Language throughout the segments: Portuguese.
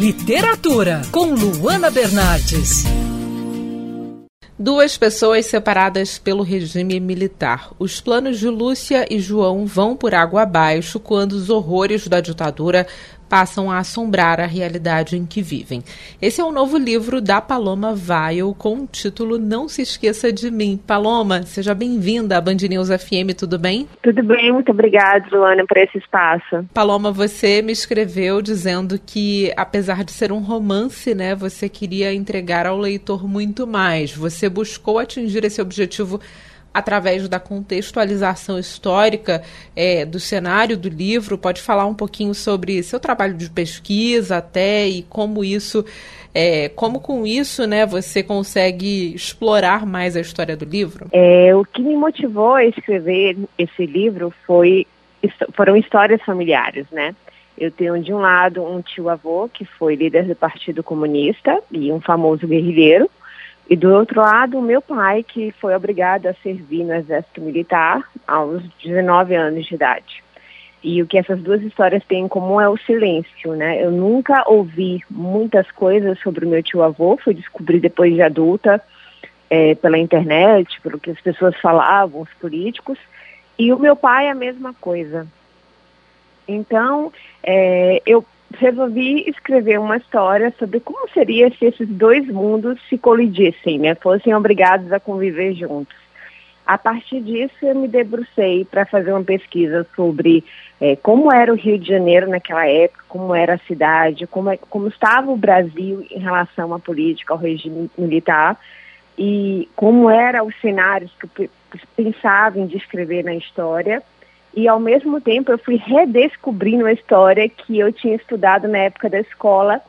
Literatura, com Luana Bernardes. Duas pessoas separadas pelo regime militar. Os planos de Lúcia e João vão por água abaixo quando os horrores da ditadura passam a assombrar a realidade em que vivem. Esse é o novo livro da Paloma Vail com o título Não Se Esqueça de Mim. Paloma, seja bem-vinda à Band News FM, tudo bem? Tudo bem, muito obrigada, Luana, por esse espaço. Paloma, você me escreveu dizendo que, apesar de ser um romance, né, você queria entregar ao leitor muito mais. Você buscou atingir esse objetivo através da contextualização histórica é, do cenário do livro, pode falar um pouquinho sobre seu trabalho de pesquisa até e como isso, é, como com isso, né, você consegue explorar mais a história do livro? É, o que me motivou a escrever esse livro foi foram histórias familiares, né? Eu tenho de um lado um tio-avô que foi líder do Partido Comunista e um famoso guerrilheiro, e do outro lado, o meu pai, que foi obrigado a servir no Exército Militar aos 19 anos de idade. E o que essas duas histórias têm em comum é o silêncio, né? Eu nunca ouvi muitas coisas sobre o meu tio-avô, fui descobrir depois de adulta, é, pela internet, pelo que as pessoas falavam, os políticos. E o meu pai é a mesma coisa. Então, é, eu resolvi escrever uma história sobre como seria se esses dois mundos se colidissem, né? Fossem obrigados a conviver juntos. A partir disso, eu me debrucei para fazer uma pesquisa sobre é, como era o Rio de Janeiro naquela época, como era a cidade, como, é, como estava o Brasil em relação à política, ao regime militar, e como eram os cenários que eu pensava em descrever na história e ao mesmo tempo eu fui redescobrindo a história que eu tinha estudado na época da escola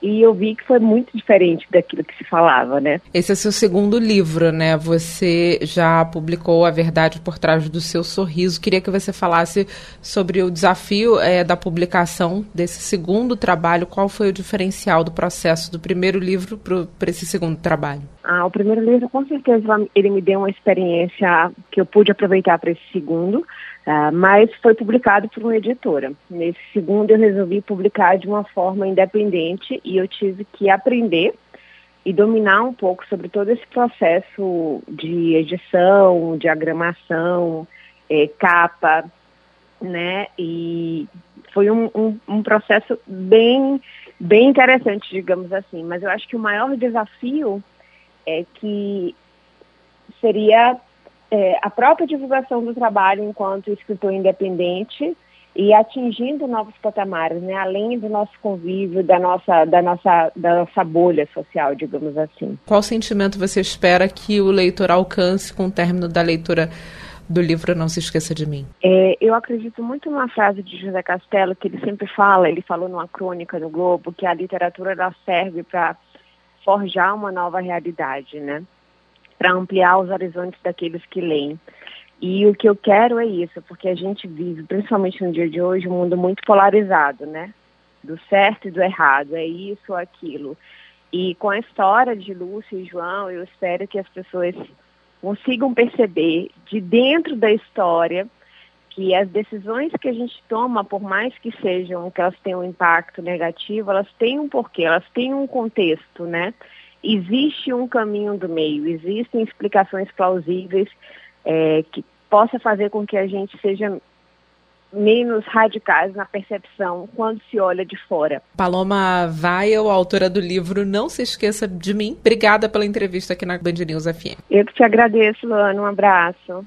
e eu vi que foi muito diferente daquilo que se falava, né? Esse é seu segundo livro, né? Você já publicou A Verdade por Trás do Seu Sorriso. Queria que você falasse sobre o desafio é, da publicação desse segundo trabalho. Qual foi o diferencial do processo do primeiro livro para esse segundo trabalho? Ah, o primeiro livro, com certeza, ele me deu uma experiência que eu pude aproveitar para esse segundo. Uh, mas foi publicado por uma editora. Nesse segundo, eu resolvi publicar de uma forma independente e eu tive que aprender e dominar um pouco sobre todo esse processo de edição, diagramação, é, capa, né? E foi um, um, um processo bem, bem interessante, digamos assim. Mas eu acho que o maior desafio é que seria é, a própria divulgação do trabalho enquanto escritor independente e atingindo novos patamares, né? além do nosso convívio, da nossa, da, nossa, da nossa bolha social, digamos assim. Qual sentimento você espera que o leitor alcance com o término da leitura do livro Não Se Esqueça de Mim? É, eu acredito muito numa frase de José Castelo, que ele sempre fala, ele falou numa crônica no Globo, que a literatura ela serve para forjar uma nova realidade, né? para ampliar os horizontes daqueles que leem. E o que eu quero é isso, porque a gente vive, principalmente no dia de hoje, um mundo muito polarizado, né? Do certo e do errado, é isso ou aquilo. E com a história de Lúcia e João, eu espero que as pessoas consigam perceber de dentro da história que as decisões que a gente toma, por mais que sejam, que elas tenham um impacto negativo, elas têm um porquê, elas têm um contexto, né? existe um caminho do meio, existem explicações plausíveis é, que possa fazer com que a gente seja menos radicais na percepção quando se olha de fora. Paloma Vail, autora do livro Não Se Esqueça de Mim, obrigada pela entrevista aqui na Band News FM. Eu que te agradeço, Luana, um abraço.